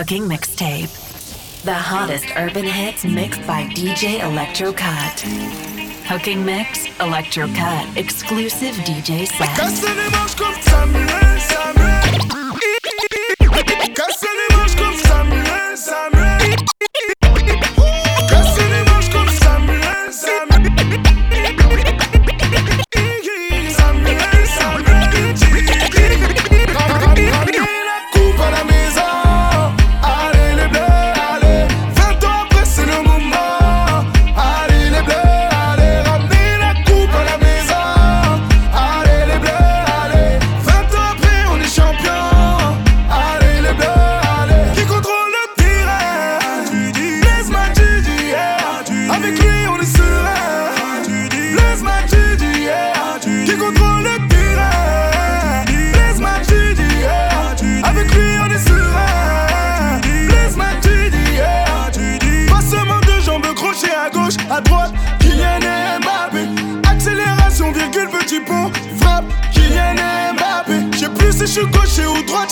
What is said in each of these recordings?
Hooking Mixtape. The hottest urban hits mixed by DJ Electrocut. Hooking Mix, Electrocut exclusive DJ set.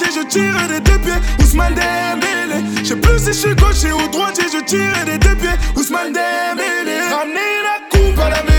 je tire des deux pieds. Ousmane Dembélé. Je sais plus si je suis gaucher ou et je tire des deux pieds. Ousmane Dembélé. Ramener la coupe à la maison.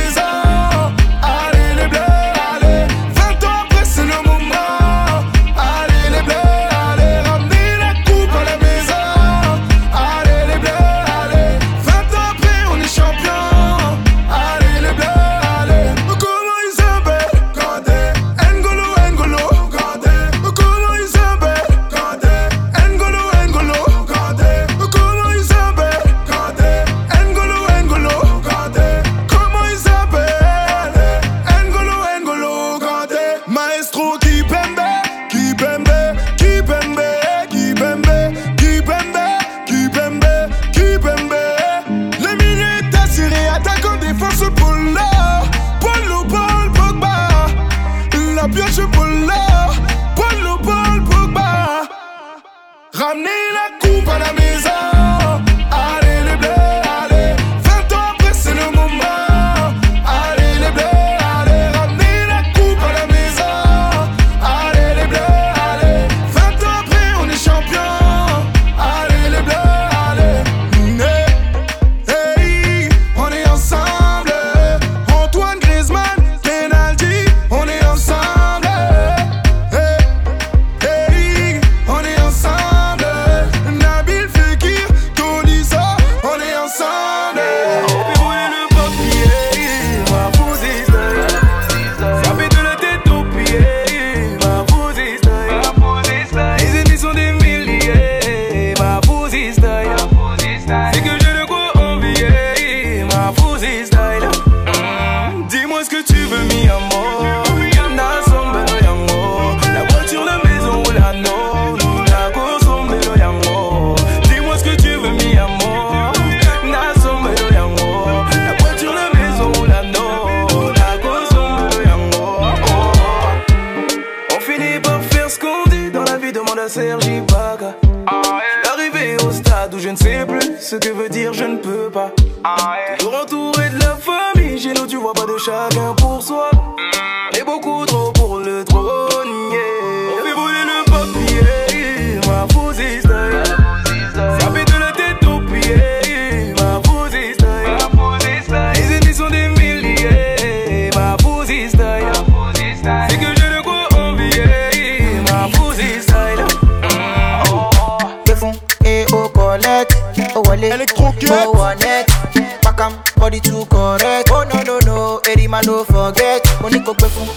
kó gbé fún.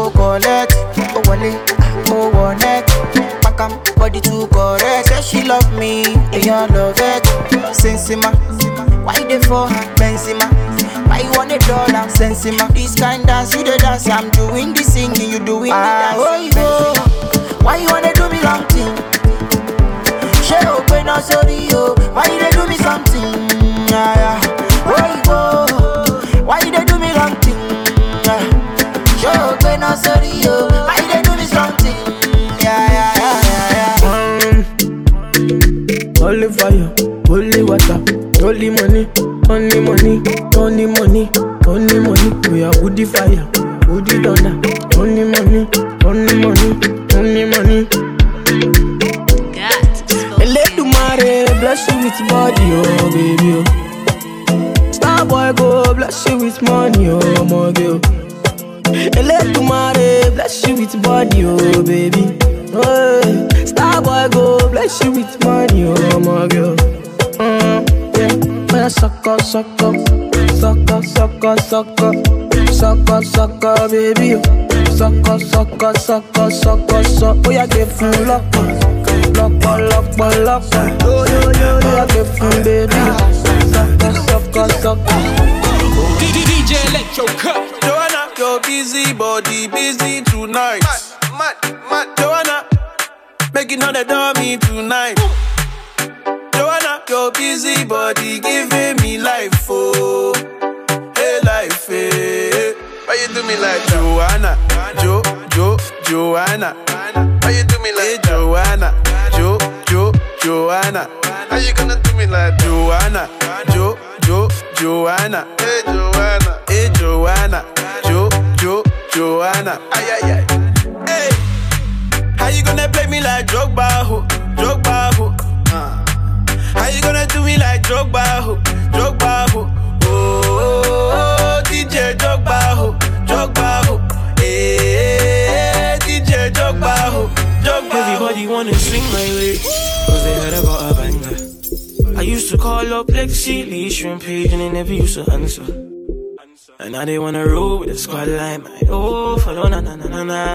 ó collect ó wọlé ó wọnẹ́t pakam body too correct. say she love me èèyàn love it. sensima why you dey for her benzema. Why you want a dollar sensima. this kind dance you dey dance i'm doing the singing you doing the ah, dancing. money, only money. Let the mare bless you with body, oh baby. Oh. Star boy go bless you with money, oh my girl. Let the mare bless you with body, oh baby. Oh, star boy go bless you with money, oh my girl. Oh. Mm, yeah, yeah, suck up, suck up, suck up, suck up, suck up, suck up, suck up, baby. Oh sọkọ sọkọ sọkọ sọkọ sọ ó yá gé fún lọkọ lọkọ lọkọ lọkọ ó yá gé fún bébí sọkọ sọkọ sọkọ. DJ Electro Cup. Joanna, your busy body busy tonight. Mad, mad, mad. Joanna, making all the dummy tonight. Joanna, your busy body giving me life, oh, hey life, hey. Eh. Why you do me like Joanna? Jo, Jo, Joanna. Why you do me like Joanna? Jo, Jo, Joanna. How you gonna do me like Joanna? Jo, Jo, Joanna. Hey Joanna. Hey Joanna. Jo, Jo, Joanna. Ay ay ay. Hey. How you gonna play me like Jogba ho? Jogba ho. Uh. How you gonna do me like Jogba ho? Plexi, leash shrimp page, and they never used to answer. And now they wanna roll with the squad like, my oh, follow na na na na na.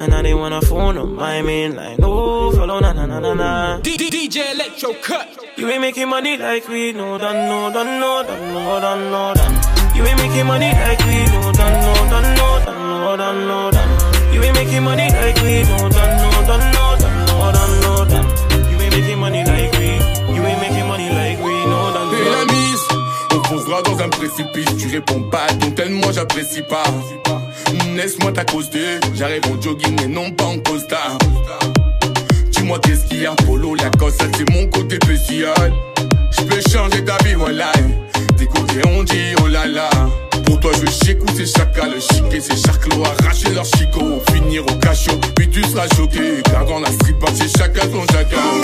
And now they wanna phone on my main line, oh, follow na na na na na. DJ Electro Cut. You ain't making money like we know, done, no, done, no, done, no, done, no, done. You ain't making money like we know, done, no, done, no, done, no, done, no, done. You ain't making money like we know, done, no, done, no, done, no, done, no. voir dans un précipice. Tu réponds pas Donc ton moi j'apprécie pas. Hmm, laisse-moi de j'arrive en jogging mais non pas en costard. Dis-moi qu'est-ce qu'il y a, Polo, la ça c'est mon côté spécial. J'peux changer vie voilà. côtés, on dit oh là là. Pour toi, je veux j'écoute c'est chacal, chic et c'est charclos, arracher leur chicot, finir au cachot, puis tu seras choqué, car dans la strip, c'est chacun son chacun.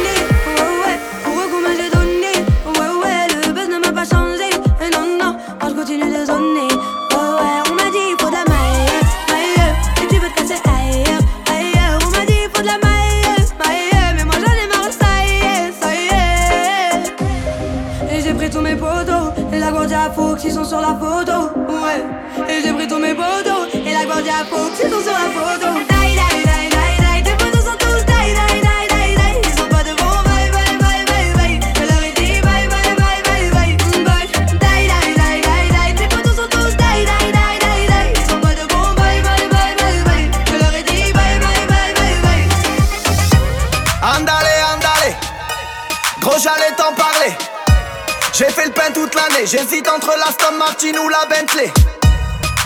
J'hésite entre la Stan Martin ou la Bentley.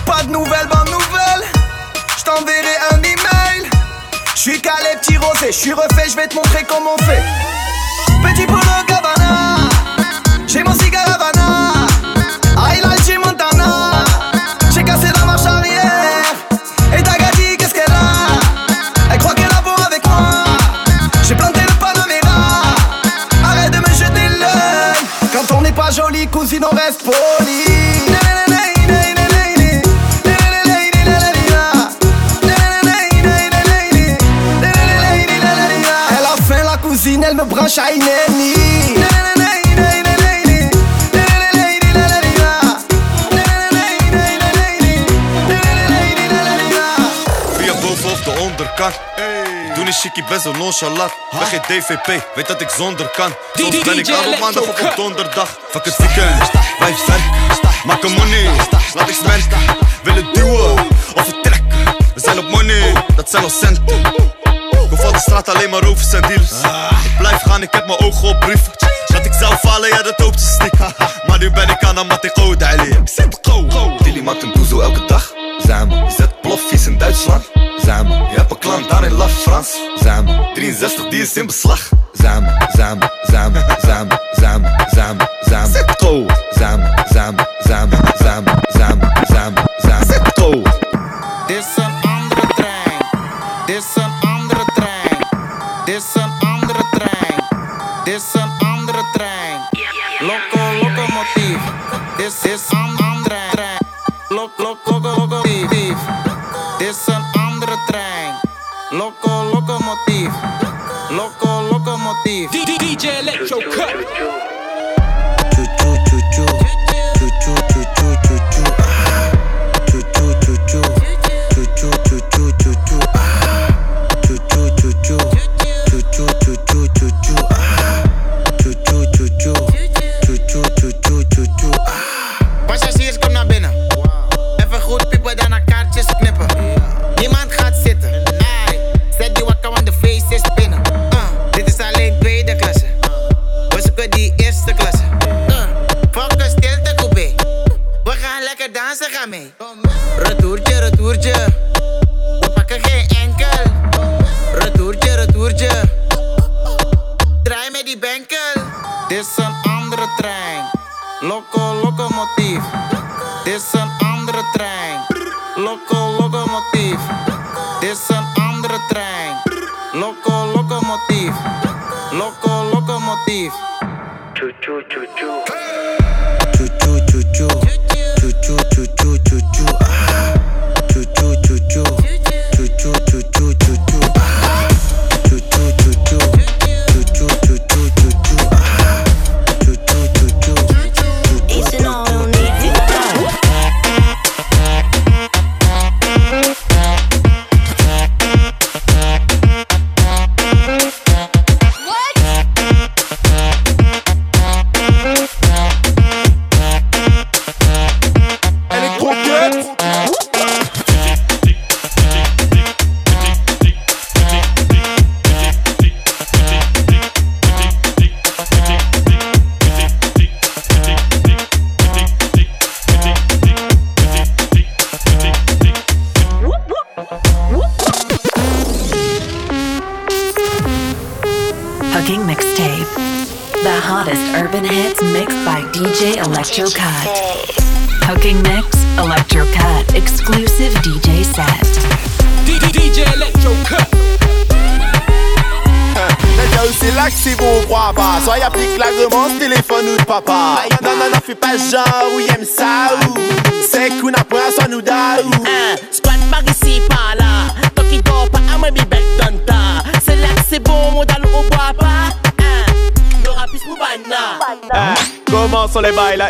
Pas de nouvelles, bonnes nouvelles. J't'enverrai un email. J'suis calé, petit rosé. J'suis refait, j'vais te montrer comment on fait. Petit boulot fuori così non responi cuisine, elle me branche à de onderkant chickie, best wel nonchalant. Ben geen DVP, weet dat ik zonder kan. Soms ben ik daar op maandag of op donderdag. Fuck het weekend, wij zijn. Maak een money, laat ik smen. Willen duwen of vertrekken. We zijn op money, dat zijn al centen. Ik valt de straat alleen maar over zijn deals. Ik blijf gaan, ik heb mijn ogen op brief. Dat ik zou falen, ja dat hoopt je stik. Maar nu ben ik aan de matiko, Dali. Ik zit go. Dilly maakt een boezel elke dag. Samen, zet plofjes in Duitsland. La France. Samen. 63 die is in beslag. Samen, samen, samen, samen.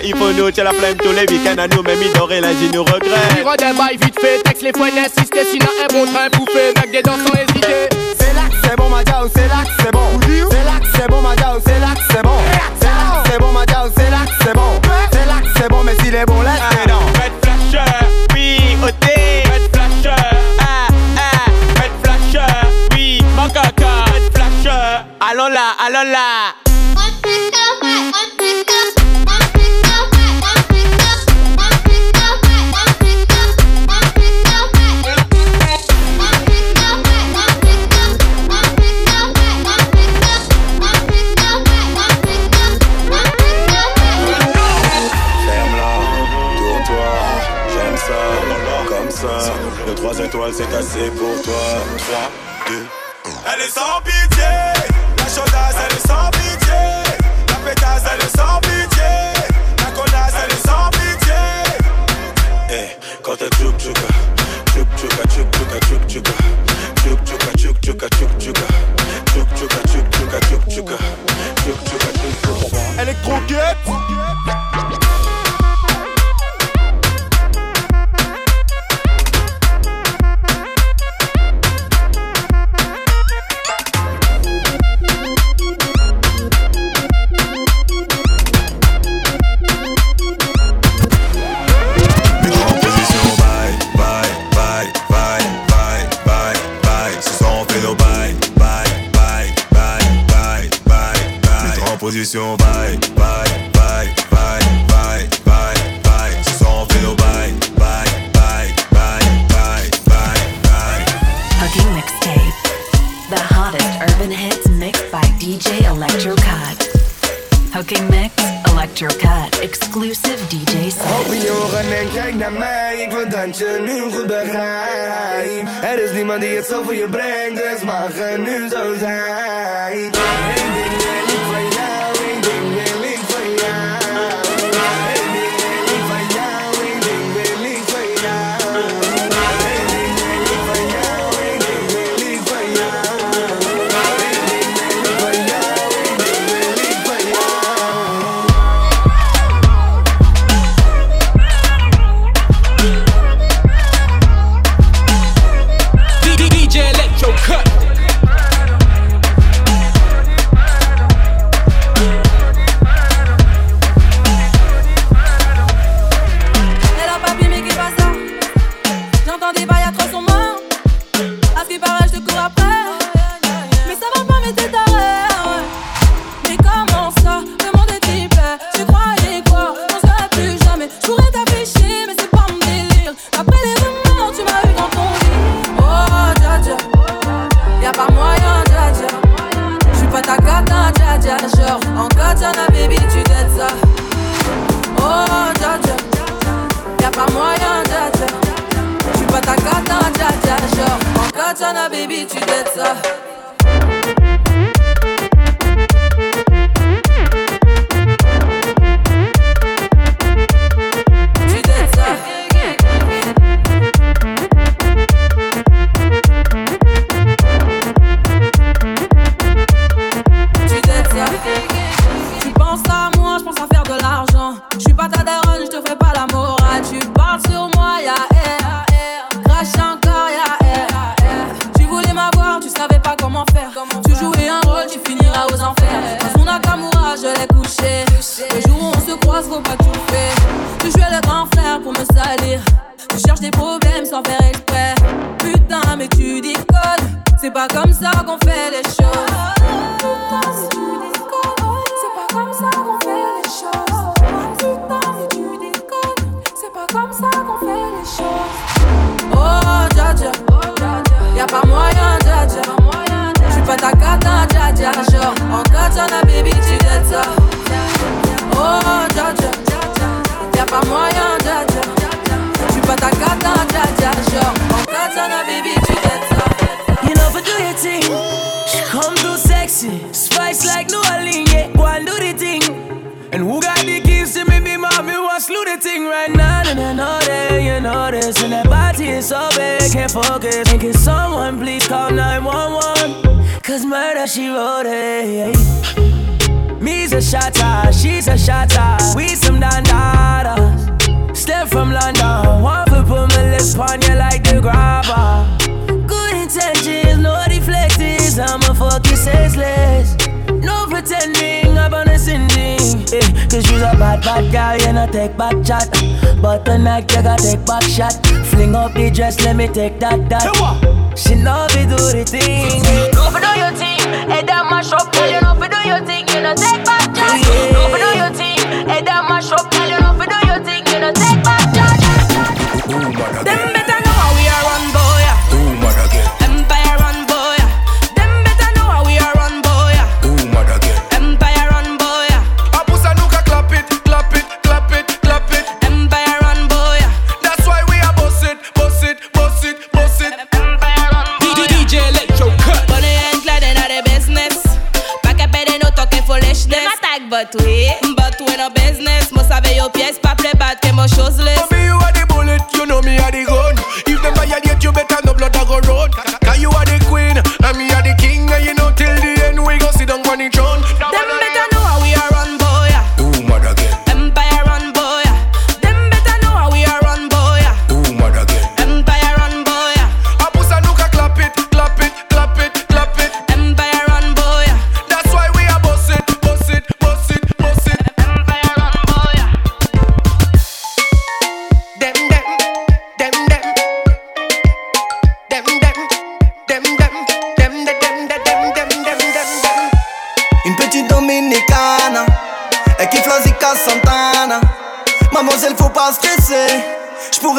il faut nous, la flemme tous les week-ends à nous, même la vie nous regrette. Roi des bails vite fait, texte les fouettes sinon un bon train pouffé, mec des dents sans C'est là c'est bon, ma c'est là c'est bon. C'est là c'est bon, ma position, vai, on fait Hugging Mixtape. The hottest urban hits mixed by DJ Electrocut. Hooking Mix, Electrocut, exclusive DJ set. can't focus. And can someone please call 911? Cause murder, she wrote it. Me's a shatter, she's a shatter. We some dandadas. Step from London, want to put my lips on you like the grabber. Good intentions, no deflectors. I'm a fucking senseless. She's a bad, bad girl, you know, take back chat. But tonight, you gotta take back shot. Fling up the dress, let me take that, that. She know we do the thing. No, for do your team, Head that mash up, you know, we do your thing. You know, take back chat. No, for do your team, Head that mash up.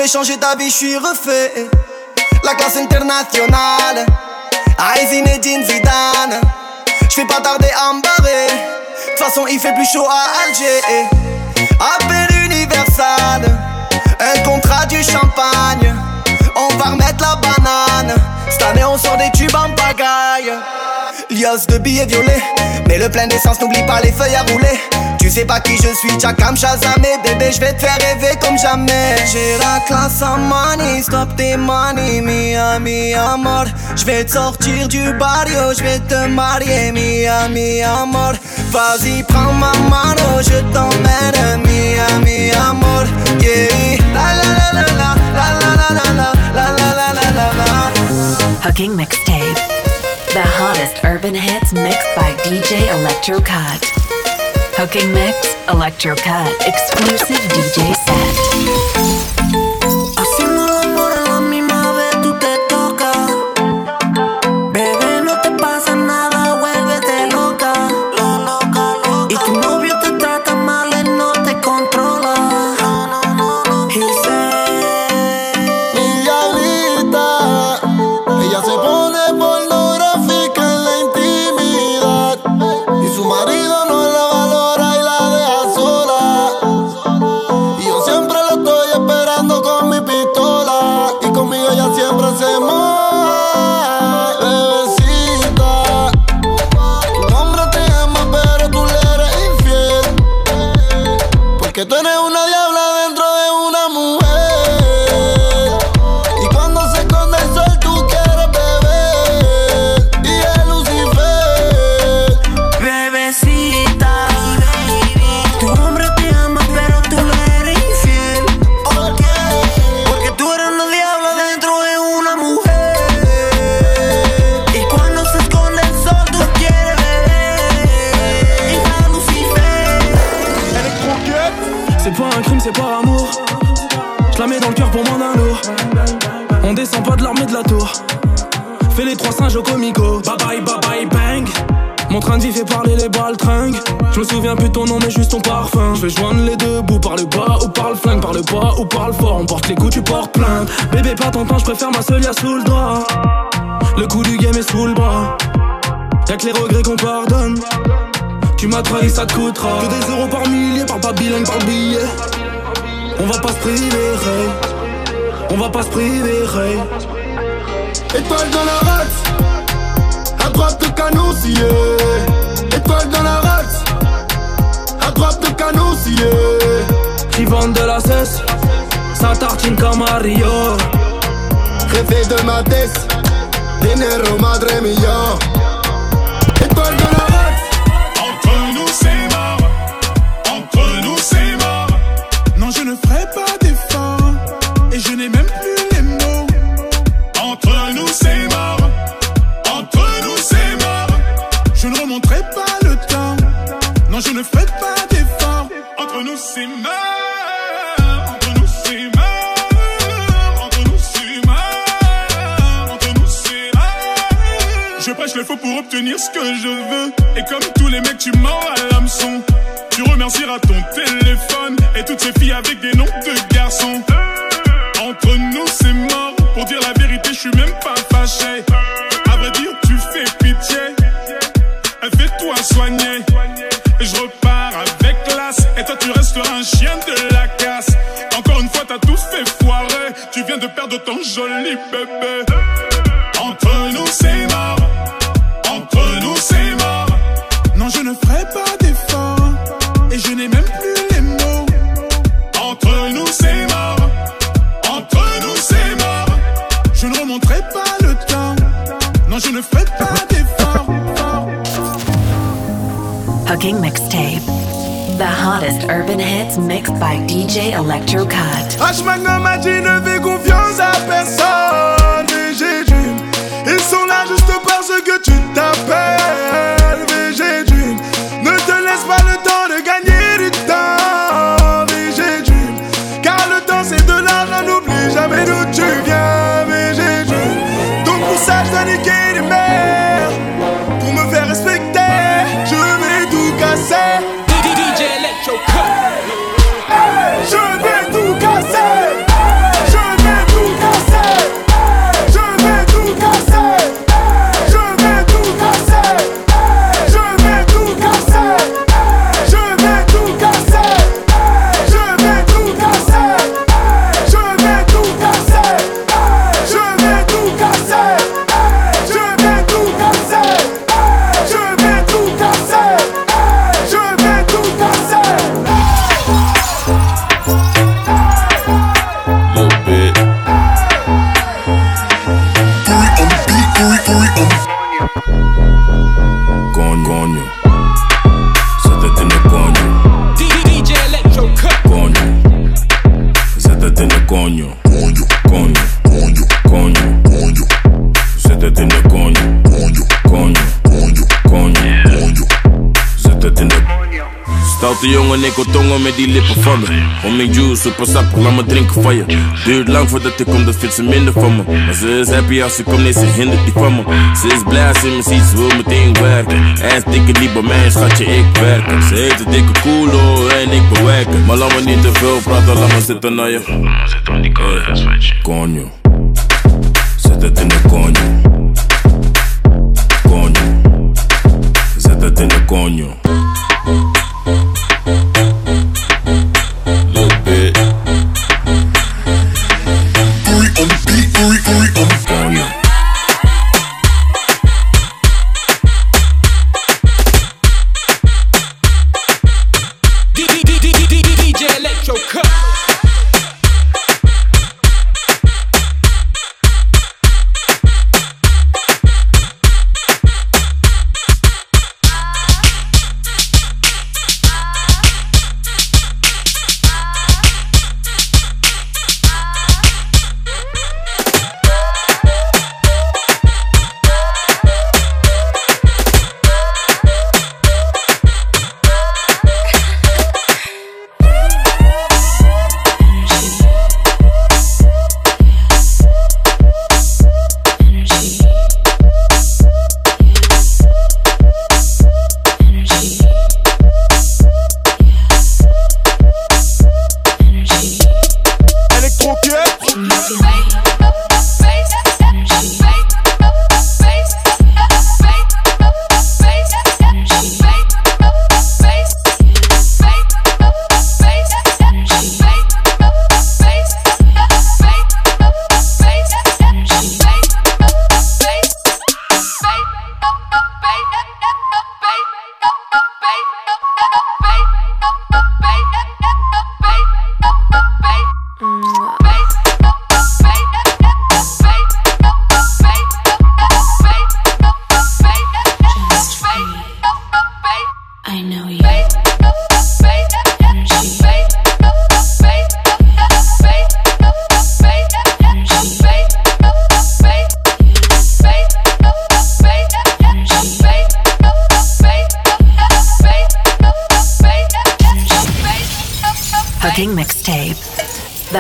J'ai changé ta vie, je suis refait. La classe internationale, Zinedine Zidane. Je fais pas tarder à me barrer. De façon, il fait plus chaud à Alger. Appel universal, un contrat du champagne. On va remettre la banane. Cette année, on sort des tubes en bagaille de billets violets. Mais le plein d'essence, n'oublie pas les feuilles à rouler. Tu sais pas qui je suis, Chakam Shazamé. Bébé, je vais te faire rêver comme jamais. J'ai la classe à money, stop tes money, Miami, amor. Je vais te sortir du barrio, je vais te marier, Miami, amor. Vas-y, prends ma mano, je t'emmène, Miami, amor. Yeah, la la la la la, la la la la la, la la la la la. Hugging mixtape. The hottest urban hits mixed by DJ Electrocut. Hooking mix, Electrocut, exclusive DJ set. Fais les trois singes au comico. Bye bye, bye bye, bang. Mon train de vie fait parler les baltringues. Je me souviens plus ton nom, mais juste ton parfum. Je vais joindre les deux bouts par le bas ou par le flingue, par le bas ou par le fort. On porte les coups, tu portes plainte. Bébé, pas ton temps, je préfère ma seule sous le doigt. Le coup du game est sous le bras. Y'a que les regrets qu'on pardonne. Tu m'as trahi, ça te coûtera. Que des euros par milliers, par pas bilingue, par billet. On va pas se priver, On va pas se priver, Étoile dans la race, à droite de canon Et Étoile dans la race, à droite de canon Qui de la cesse, ça tartine comme Mario. Jefe de Mates, dinero madre mia. Étoile dans la race. pour obtenir ce que je veux. Et comme tous les mecs, tu mens à l'hameçon. Tu remercieras ton téléphone et toutes ces filles avec des noms de garçons. Entre nous, c'est mort. Pour dire la vérité, je suis même pas fâché. À vrai dire, tu fais pitié. Fais-toi soigner. Et je repars avec classe. Et toi, tu resteras un chien de la casse. Encore une fois, t'as tout fait foirer. Tu viens de perdre ton joli bébé. Entre nous, c'est mort. Mixtape. The hottest urban hits mixed by DJ Electro Cut. Zet het in de... Stoute jongen, ik wil tongen met die lippen van me. Om juice, super sap, laat me drinken van Duurt lang voordat ik kom, dat vindt ze minder van me. Maar ze is happy als ze komt, nee, ze hindert die van me. Ze is blij als ze me ziet, wil meteen werken. En dikke liep bij mij, schatje, ik werk. Ze heeft een dikke koelo en ik bewerken. Maar laat me niet te veel praten, laat me zitten naar je. Laat me zitten aan die koude Konjo, zet het in de konjo. métete en el coño.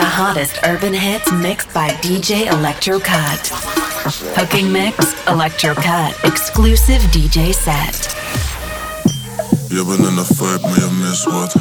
the hottest urban hits mixed by DJ Electrocut. Hooking mix, Electrocut, exclusive DJ set. Je bent in de vibe, maar je mist wat.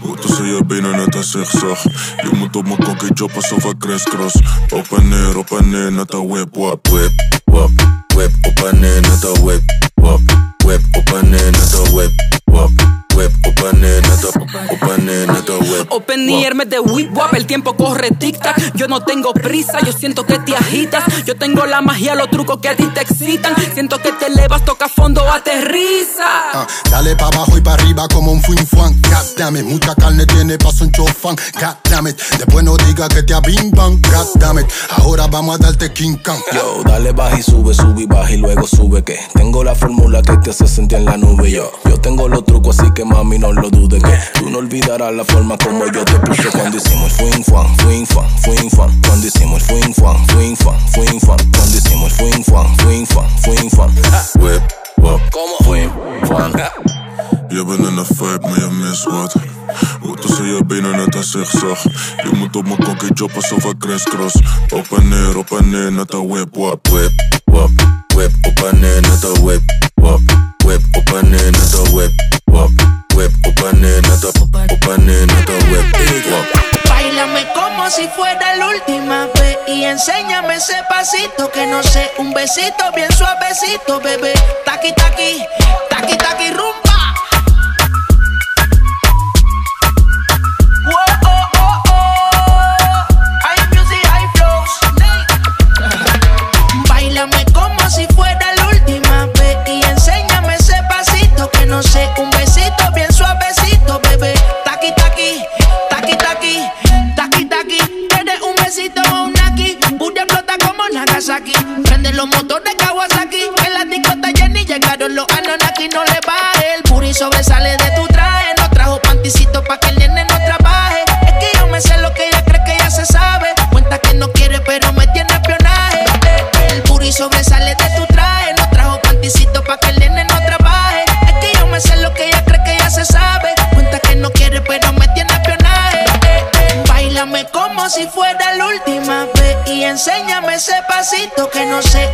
Hoe tussen je benen net een zigzag. Je moet op mijn kokkie job alsof ik crisscross. Op en neer, op en neer, net een whip, wap, whip, wap, whip, op en neer, net een whip, wap, whip, op en neer, net whip, wap. open y hermes de whip el tiempo corre tic tac. Yo no tengo prisa, yo siento que te agitas. Yo tengo la magia, los trucos que a ti te excitan. Siento que te elevas, toca fondo, aterriza. Ah, dale pa' abajo y pa' arriba como un fuin fuan. mucha carne tiene paso un chofan God damn it, después no diga que te abimban. God ahora vamos a darte King Kong. Yo, dale baja y sube, sube y baja y luego sube que tengo la fórmula que te hace sentir en la nube. Yo, yo tengo los trucos así que mami, no lo dudes que eh. tú no olvidarás la forma como yo te puse cuando hicimos fling fan, fling fan, fling fan, cuando hicimos fling fan, fling fan, fling fan, cuando hicimos fling fan, fling fan, fling fan. Whip, up, como fling fan. Je bent in een vibe, maar je mist wat. Hoe tussen je benen net een zigzag. Je moet op mijn kokkie joppen, zo van crisscross. Op en neer, op en neer, net een whip, wap, whip, wap. Whip, op en neer, net een whip, wap. Whip, op en neer, net een whip, wap. Bailame como si fuera la última vez y enséñame ese pasito que no sé, un besito bien suavecito, bebé. taki taqui, taki taqui rumba. Oh, oh, oh. flows. Bailame como si fuera la última vez y enséñame ese pasito que no sé, un taki Taqui, taki taqui, taki taqui, taqui. un besito o un aquí. Puya flota como Nagasaki. Prende los motores Kawasaki. En la discota ni llegaron los Anonaki. No le va el puri sobresale de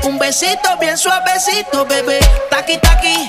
un besito bien suavecito, bebé. Taqui, taqui.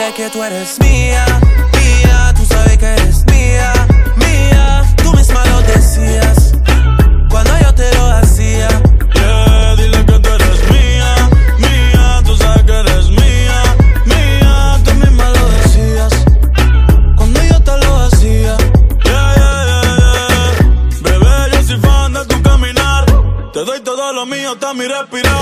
Dile que tú eres mía, mía, tú sabes que eres mía, mía. Tú misma lo decías cuando yo te lo hacía. Yeah, dile que tú eres mía, mía, tú sabes que eres mía, mía. Tú misma lo decías cuando yo te lo hacía. Yeah, yeah, yeah, yeah. Bebé, yo soy tu caminar. Te doy todo lo mío, hasta mi respirar.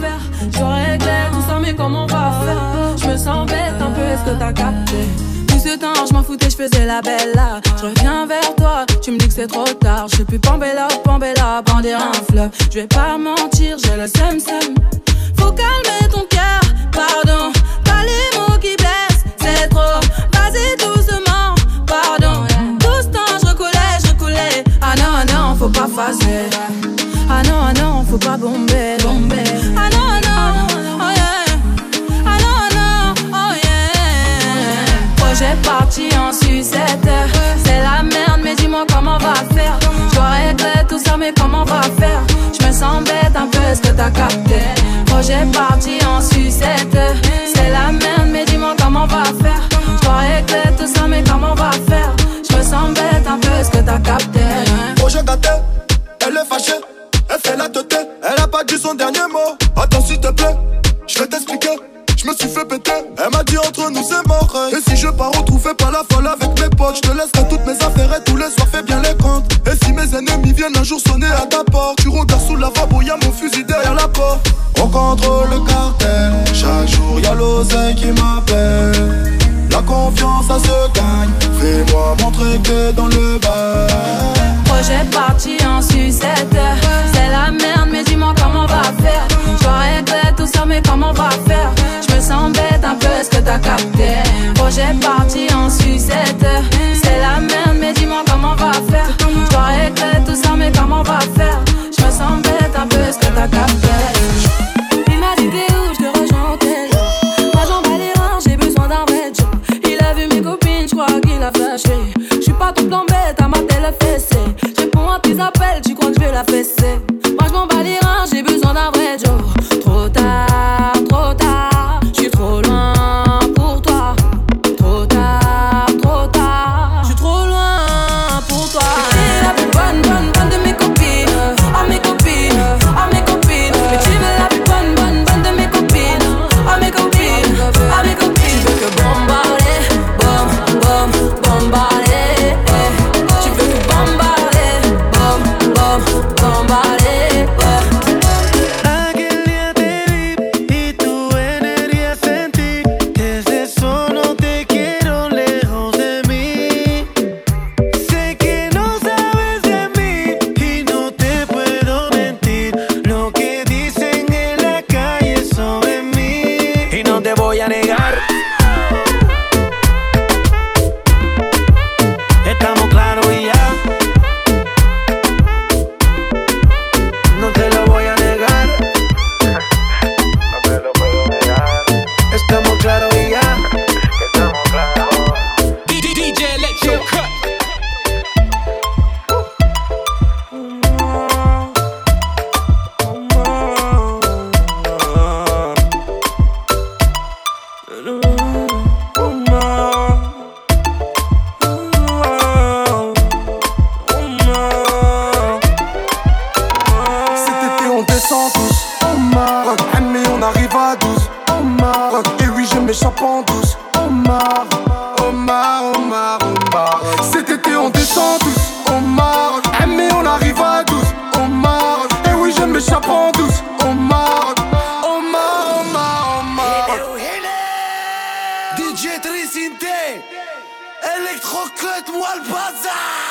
faire J'aurais tout ça mais comment on va faire Je me sens bête un peu est-ce que t'as capté Tout ce temps je m'en foutais je faisais la belle là Je reviens vers toi tu me dis que c'est trop tard Je plus Pambella Pambella bander un fleuve Je vais pas mentir j'ai le sème sème Faut calmer ton cœur pardon Pas les mots qui blessent c'est trop Vas-y doucement pardon Tout ce temps je recoulais je coulais Ah non non faut pas faser ah non, ah non, faut pas bomber. bomber. Ah non, ah non, oh yeah. Ah non, ah non, oh yeah. Projet parti en sucette. C'est la merde, mais dis-moi comment on va faire. J'aurais fait tout ça, mais comment on va faire? Je me sens bête un peu ce que t'as capté. Projet parti en sucette. C'est la merde, mais dis-moi comment on va faire. J'aurais fait tout ça, mais comment on va faire? Je me sens bête un peu ce que t'as capté. Projet gâté, elle est fâchée elle a teuté, elle a pas dit son dernier mot. Attends s'il te plaît, je vais t'expliquer. Je me suis fait péter, elle m'a dit entre nous c'est mort. Et si je pars retrouver pas la folle avec mes potes, je te laisserai toutes mes affaires et tous les soirs fais bien les comptes. Et si mes ennemis viennent un jour sonner à ta porte, tu regardes sous la y y'a mon fusil derrière la porte. On contrôle le cartel, chaque jour y'a l'oseille qui me projet parti prends douce. On maman DJ 3 électrocute moi le bazar.